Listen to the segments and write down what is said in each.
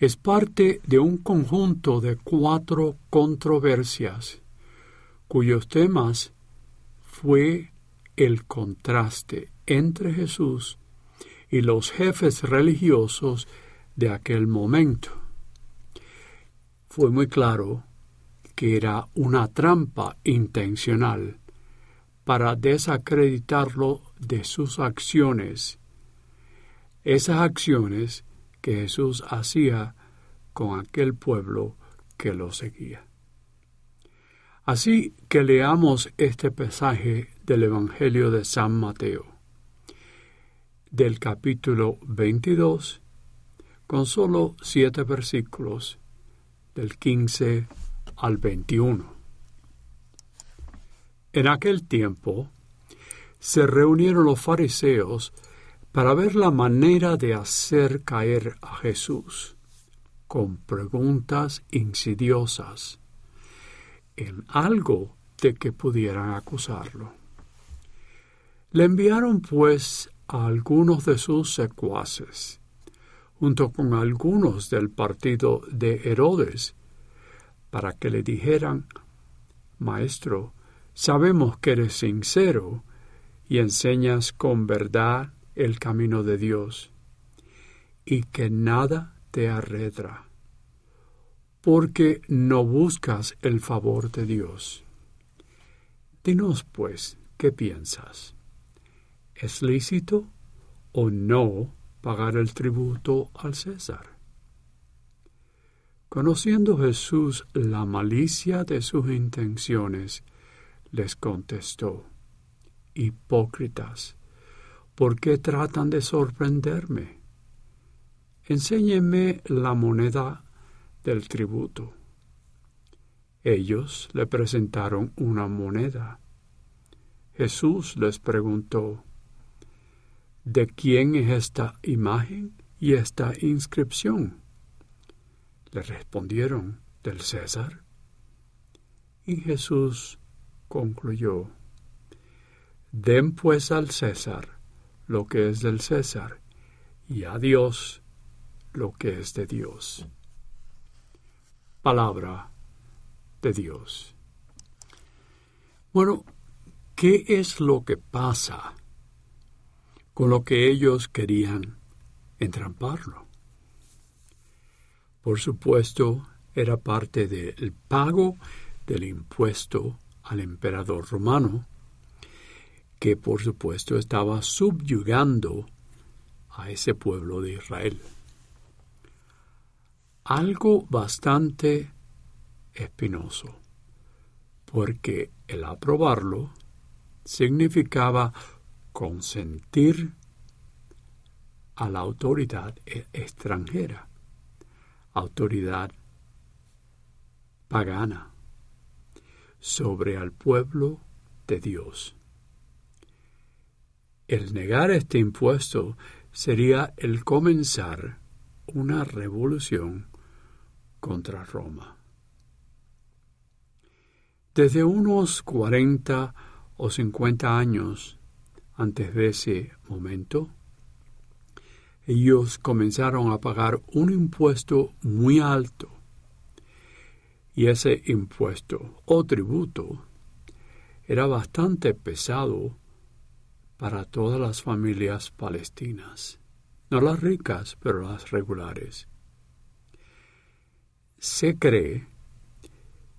es parte de un conjunto de cuatro controversias cuyos temas fue el contraste entre Jesús y los jefes religiosos de aquel momento. Fue muy claro que era una trampa intencional para desacreditarlo de sus acciones, esas acciones que Jesús hacía con aquel pueblo que lo seguía. Así que leamos este pasaje del Evangelio de San Mateo, del capítulo 22, con solo siete versículos, del 15 al 21. En aquel tiempo se reunieron los fariseos para ver la manera de hacer caer a Jesús con preguntas insidiosas en algo de que pudieran acusarlo. Le enviaron pues a algunos de sus secuaces, junto con algunos del partido de Herodes, para que le dijeran, Maestro, sabemos que eres sincero y enseñas con verdad el camino de Dios, y que nada te arredra, porque no buscas el favor de Dios. Dinos, pues, ¿qué piensas? ¿Es lícito o no pagar el tributo al César? Conociendo Jesús la malicia de sus intenciones, les contestó, Hipócritas, ¿Por qué tratan de sorprenderme? Enséñenme la moneda del tributo. Ellos le presentaron una moneda. Jesús les preguntó, ¿De quién es esta imagen y esta inscripción? Le respondieron, del César. Y Jesús concluyó, Den pues al César lo que es del César y a Dios lo que es de Dios. Palabra de Dios. Bueno, ¿qué es lo que pasa con lo que ellos querían entramparlo? Por supuesto, era parte del pago del impuesto al emperador romano que por supuesto estaba subyugando a ese pueblo de Israel. Algo bastante espinoso, porque el aprobarlo significaba consentir a la autoridad e-, extranjera, autoridad pagana, sobre el pueblo de Dios. El negar este impuesto sería el comenzar una revolución contra Roma. Desde unos 40 o 50 años antes de ese momento, ellos comenzaron a pagar un impuesto muy alto. Y ese impuesto o tributo era bastante pesado para todas las familias palestinas, no las ricas, pero las regulares. Se cree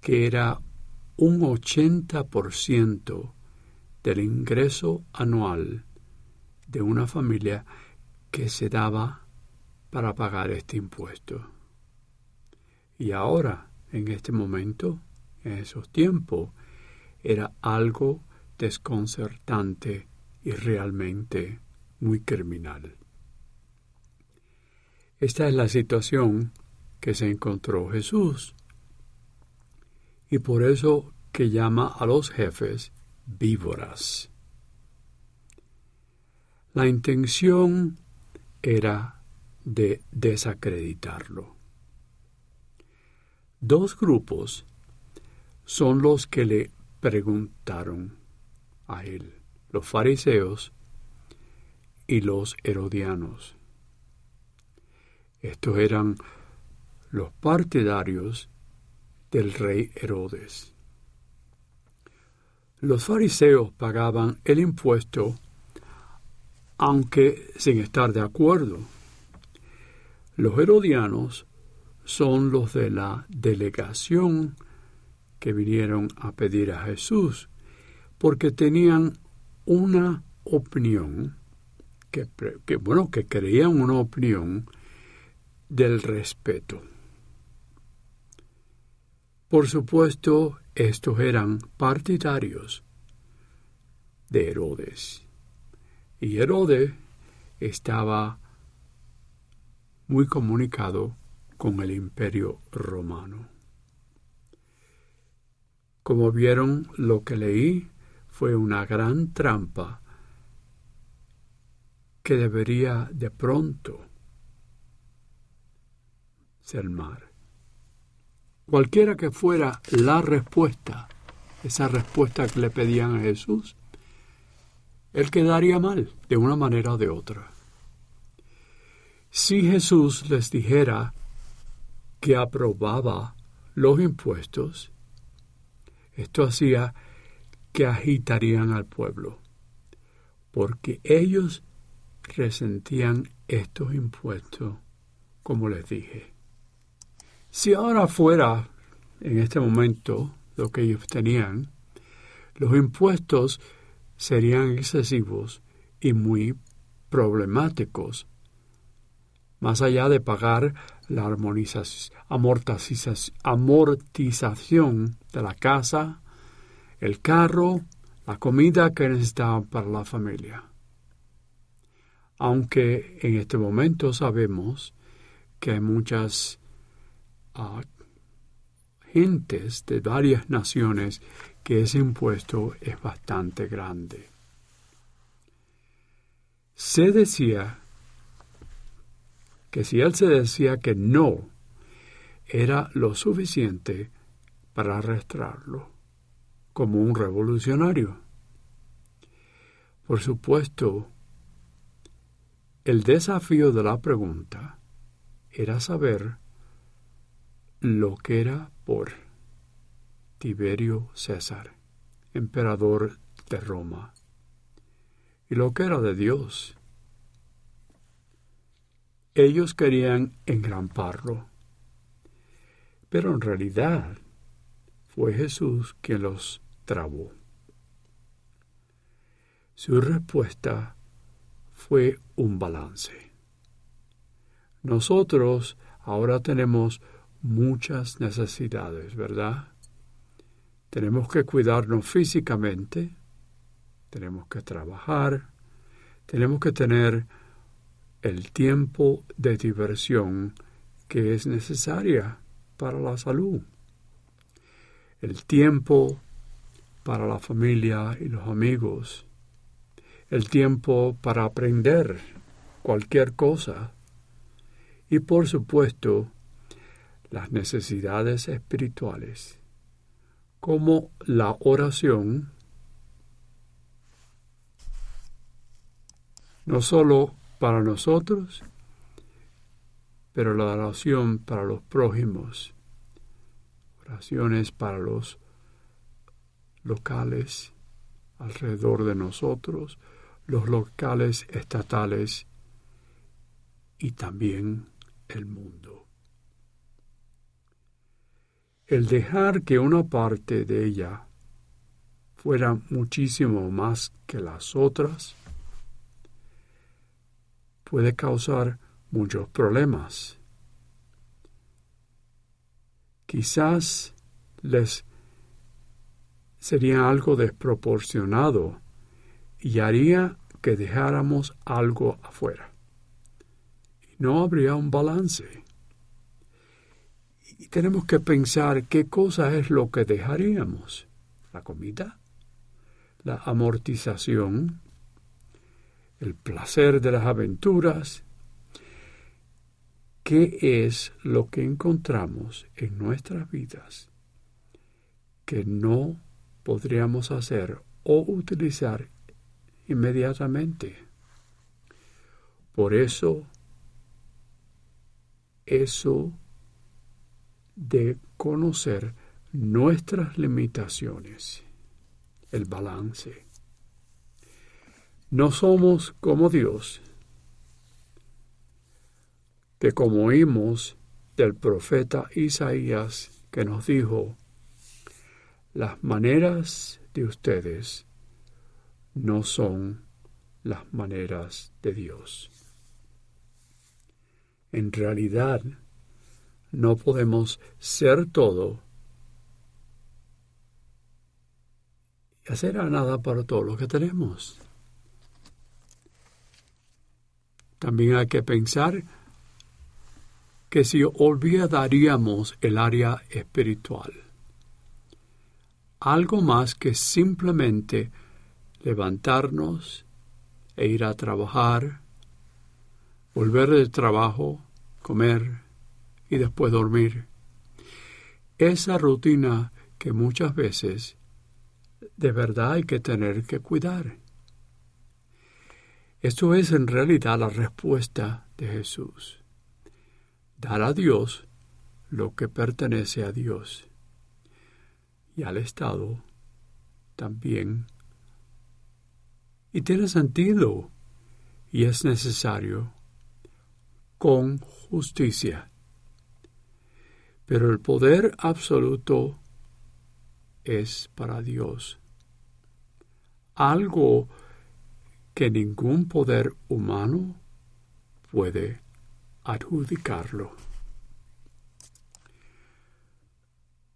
que era un 80% del ingreso anual de una familia que se daba para pagar este impuesto. Y ahora, en este momento, en esos tiempos, era algo desconcertante y realmente muy criminal. Esta es la situación que se encontró Jesús. Y por eso que llama a los jefes víboras. La intención era de desacreditarlo. Dos grupos son los que le preguntaron a él, los fariseos y los herodianos. Estos eran los partidarios del rey Herodes. Los fariseos pagaban el impuesto aunque sin estar de acuerdo. Los herodianos son los de la delegación que vinieron a pedir a Jesús, porque tenían una opinión, que, bueno, que creían una opinión del respeto. Por supuesto, estos eran partidarios de Herodes. Y Herodes estaba muy comunicado con el imperio romano. Como vieron, lo que leí fue una gran trampa que debería de pronto ser mar. Cualquiera que fuera la respuesta, esa respuesta que le pedían a Jesús, él quedaría mal de una manera o de otra. Si Jesús les dijera que aprobaba los impuestos, esto hacía que agitarían al pueblo, porque ellos resentían estos impuestos, como les dije. Si ahora fuera, en este momento, lo que ellos tenían, los impuestos serían excesivos y muy problemáticos. Más allá de pagar la amortización de la casa, el carro, la comida que necesitaban para la familia. Aunque en este momento sabemos que hay muchas uh, gentes de varias naciones que ese impuesto es bastante grande. Se decía que si él se decía que no, era lo suficiente para arrastrarlo como un revolucionario. Por supuesto, el desafío de la pregunta era saber lo que era por Tiberio César, emperador de Roma, y lo que era de Dios. Ellos querían engramparlo, pero en realidad fue Jesús quien los trabó. Su respuesta fue un balance. Nosotros ahora tenemos muchas necesidades, ¿verdad? Tenemos que cuidarnos físicamente, tenemos que trabajar, tenemos que tener el tiempo de diversión que es necesaria para la salud, el tiempo para la familia y los amigos, el tiempo para aprender cualquier cosa. Y por supuesto las necesidades espirituales como la oración. No solo para nosotros, pero la oración para los prójimos, oraciones para los locales alrededor de nosotros, los locales estatales y también el mundo el dejar que una parte de ella fuera muchísimo más que las otras puede causar muchos problemas. Quizás les sería algo desproporcionado y haría que dejáramos algo afuera. No habría un balance. Y tenemos que pensar qué cosa es lo que dejaríamos. La comida, la amortización, el placer de las aventuras. ¿Qué es lo que encontramos en nuestras vidas que no podríamos hacer o utilizar inmediatamente? Por eso, eso de conocer nuestras limitaciones, el balance. No somos como Dios, que como oímos del profeta Isaías que nos dijo, las maneras de ustedes no son las maneras de Dios. En realidad, no podemos ser todo y hacer a nada para todo lo que tenemos. También hay que pensar que si olvidaríamos el área espiritual, algo más que simplemente levantarnos e ir a trabajar, volver del trabajo, comer, y después dormir. Esa rutina que muchas veces de verdad hay que tener que cuidar. Esto es en realidad la respuesta de Jesús. Dar a Dios lo que pertenece a Dios y al Estado también. Y tiene sentido y es necesario con justicia. Pero el poder absoluto es para Dios. Algo que ningún poder humano puede adjudicarlo.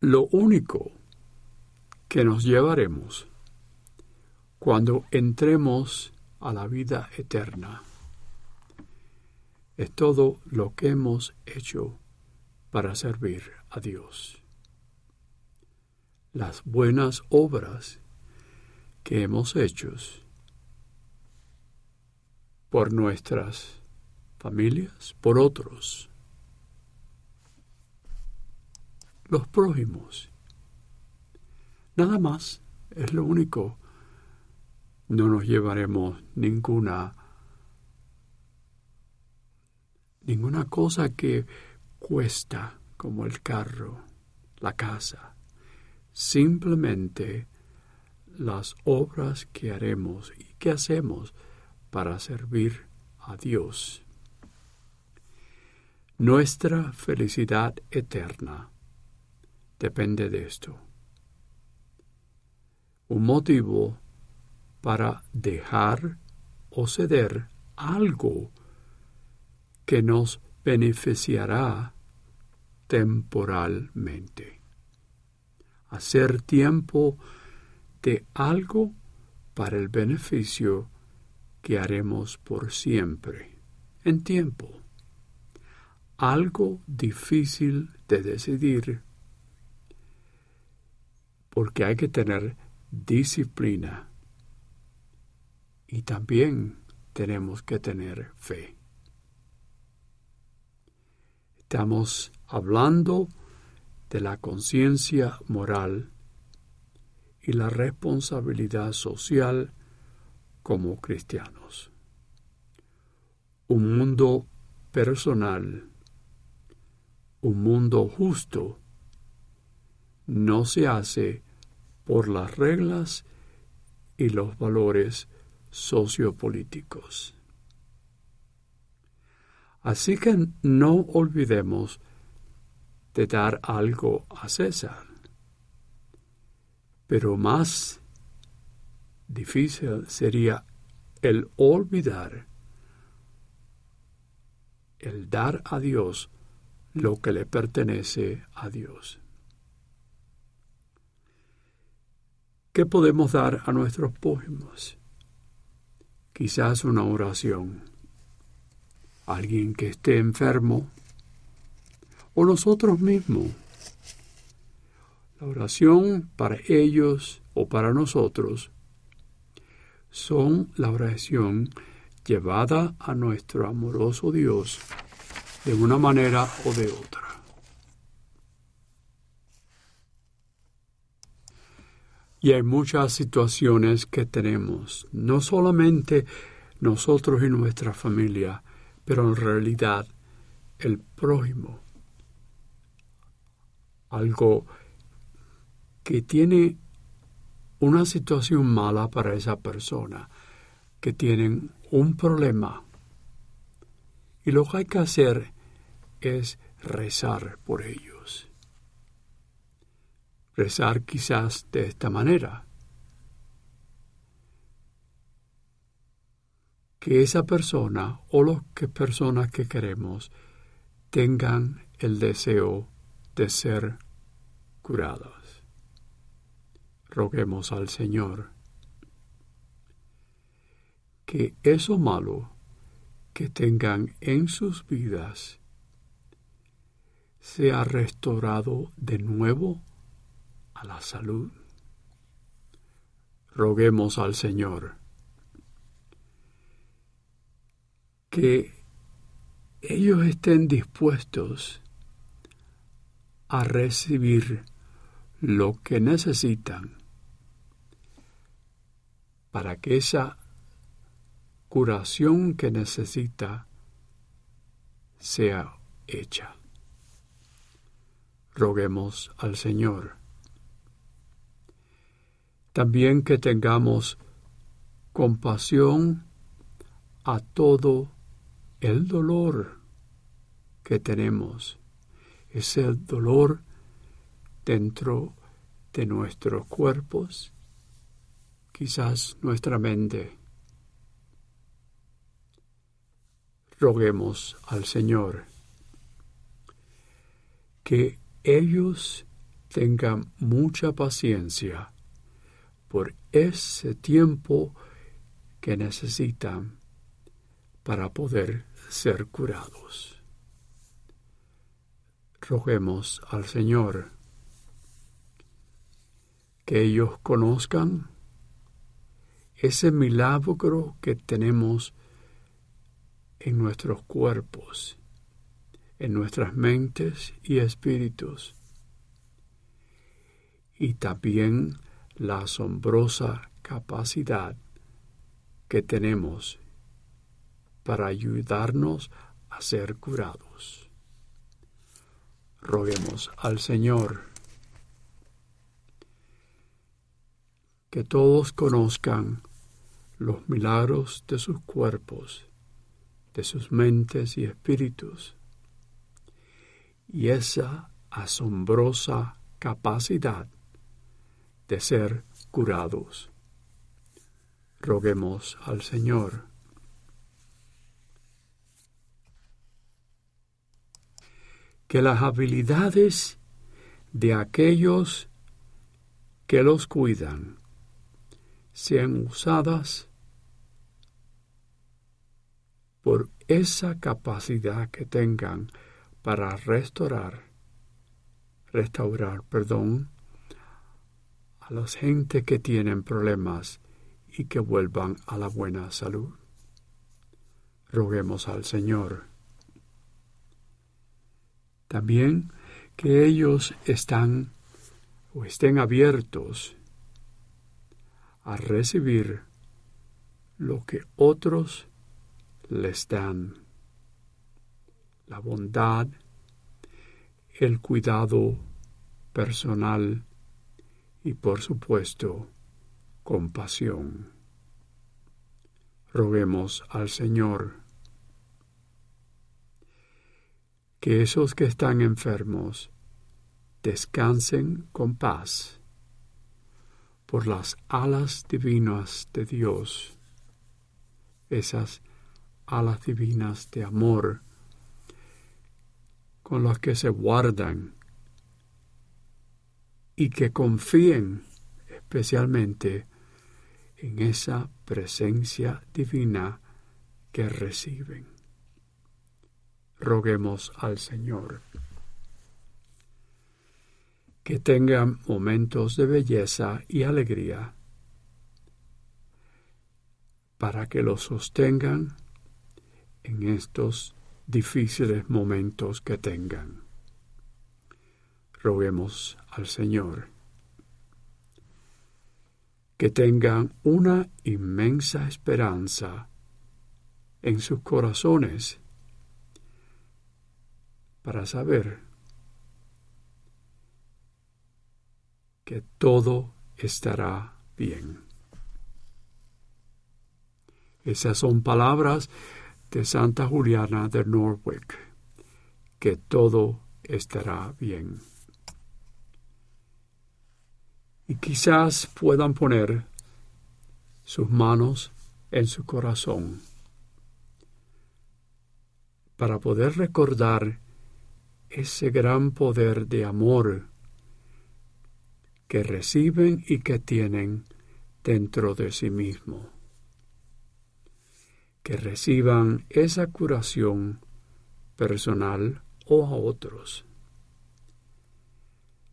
Lo único que nos llevaremos cuando entremos a la vida eterna es todo lo que hemos hecho para servir a Dios. Las buenas obras que hemos hecho por nuestras familias, por otros, los prójimos. Nada más, es lo único. No nos llevaremos ninguna ninguna cosa que cuesta como el carro, la casa, simplemente las obras que haremos y que hacemos para servir a Dios. Nuestra felicidad eterna depende de esto. Un motivo para dejar o ceder algo que nos beneficiará temporalmente. Hacer tiempo de algo para el beneficio que haremos por siempre, en tiempo. Algo difícil de decidir porque hay que tener disciplina y también tenemos que tener fe. Estamos hablando de la conciencia moral y la responsabilidad social como cristianos. Un mundo personal, un mundo justo, no se hace por las reglas y los valores sociopolíticos. Así que no olvidemos de dar algo a César. Pero más difícil sería el olvidar, el dar a Dios lo que le pertenece a Dios. ¿Qué podemos dar a nuestros prójimos? Quizás una oración alguien que esté enfermo o nosotros mismos. La oración para ellos o para nosotros son la oración llevada a nuestro amoroso Dios de una manera o de otra. Y hay muchas situaciones que tenemos, no solamente nosotros y nuestra familia, pero en realidad el prójimo. Algo que tiene una situación mala para esa persona, que tienen un problema. Y lo que hay que hacer es rezar por ellos. Rezar quizás de esta manera. Que esa persona o las que personas que queremos tengan el deseo de ser curados. Roguemos al Señor que eso malo que tengan en sus vidas sea restaurado de nuevo a la salud. Roguemos al Señor que ellos estén dispuestos a recibir lo que necesitan para que esa curación que necesita sea hecha. Roguemos al Señor. También que tengamos compasión a todo el dolor que tenemos. Es el dolor dentro de nuestros cuerpos, quizás nuestra mente. Roguemos al Señor que ellos tengan mucha paciencia por ese tiempo que necesitan para poder ser curados. Roguemos al Señor que ellos conozcan ese milagro que tenemos en nuestros cuerpos, en nuestras mentes y espíritus, y también la asombrosa capacidad que tenemos para ayudarnos a ser curados. Roguemos al Señor que todos conozcan los milagros de sus cuerpos, de sus mentes y espíritus, y esa asombrosa capacidad de ser curados. Roguemos al Señor. que las habilidades de aquellos que los cuidan sean usadas por esa capacidad que tengan para restaurar, restaurar, perdón, a las gente que tienen problemas y que vuelvan a la buena salud. Roguemos al Señor. También que ellos están o estén abiertos a recibir lo que otros les dan. La bondad, el cuidado personal y por supuesto compasión. Roguemos al Señor que esos que están enfermos descansen con paz por las alas divinas de Dios, esas alas divinas de amor con las que se guardan y que confíen especialmente en esa presencia divina que reciben roguemos al Señor. que tengan momentos de belleza y alegría para que los sostengan en estos difíciles momentos que tengan. Roguemos al Señor que tengan una inmensa esperanza en sus corazones para saber que todo estará bien. Esas son palabras de Santa Juliana de Norwich, que todo estará bien. Y quizás puedan poner sus manos en su corazón para poder recordar ese gran poder de amor que reciben y que tienen dentro de sí mismo. Que reciban esa curación personal o a otros.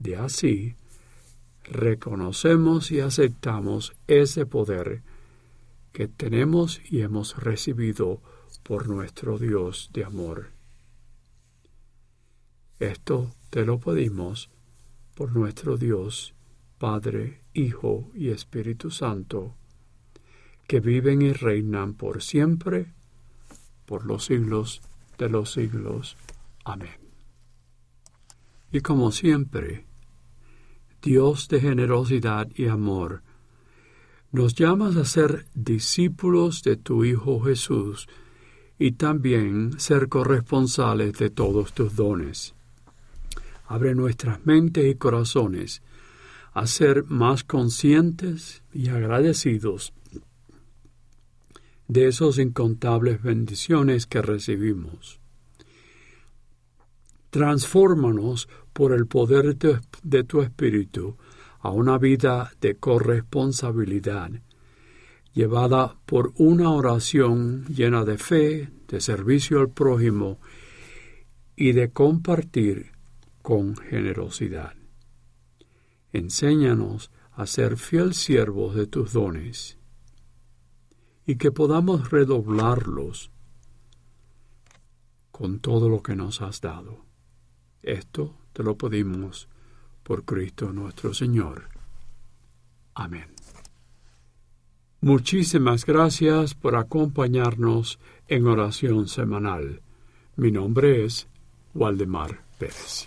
De así, reconocemos y aceptamos ese poder que tenemos y hemos recibido por nuestro Dios de amor. Esto te lo pedimos por nuestro Dios, Padre, Hijo y Espíritu Santo, que viven y reinan por siempre, por los siglos de los siglos. Amén. Y como siempre, Dios de generosidad y amor, nos llamas a ser discípulos de tu Hijo Jesús y también ser corresponsales de todos tus dones. Abre nuestras mentes y corazones a ser más conscientes y agradecidos de esos incontables bendiciones que recibimos. Transfórmanos por el poder de tu Espíritu a una vida de corresponsabilidad, llevada por una oración llena de fe, de servicio al prójimo y de compartir con generosidad. Enséñanos a ser fiel siervos de tus dones y que podamos redoblarlos con todo lo que nos has dado. Esto lo pedimos por Cristo nuestro Señor. Amén. Muchísimas gracias por acompañarnos en oración semanal. Mi nombre es Waldemar Pérez.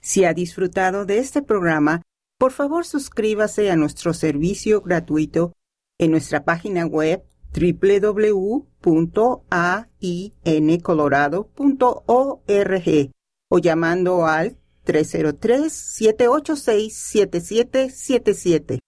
Si ha disfrutado de este programa, por favor suscríbase a nuestro servicio gratuito en nuestra página web www.aincolorado.org o llamando al 303-786-7777.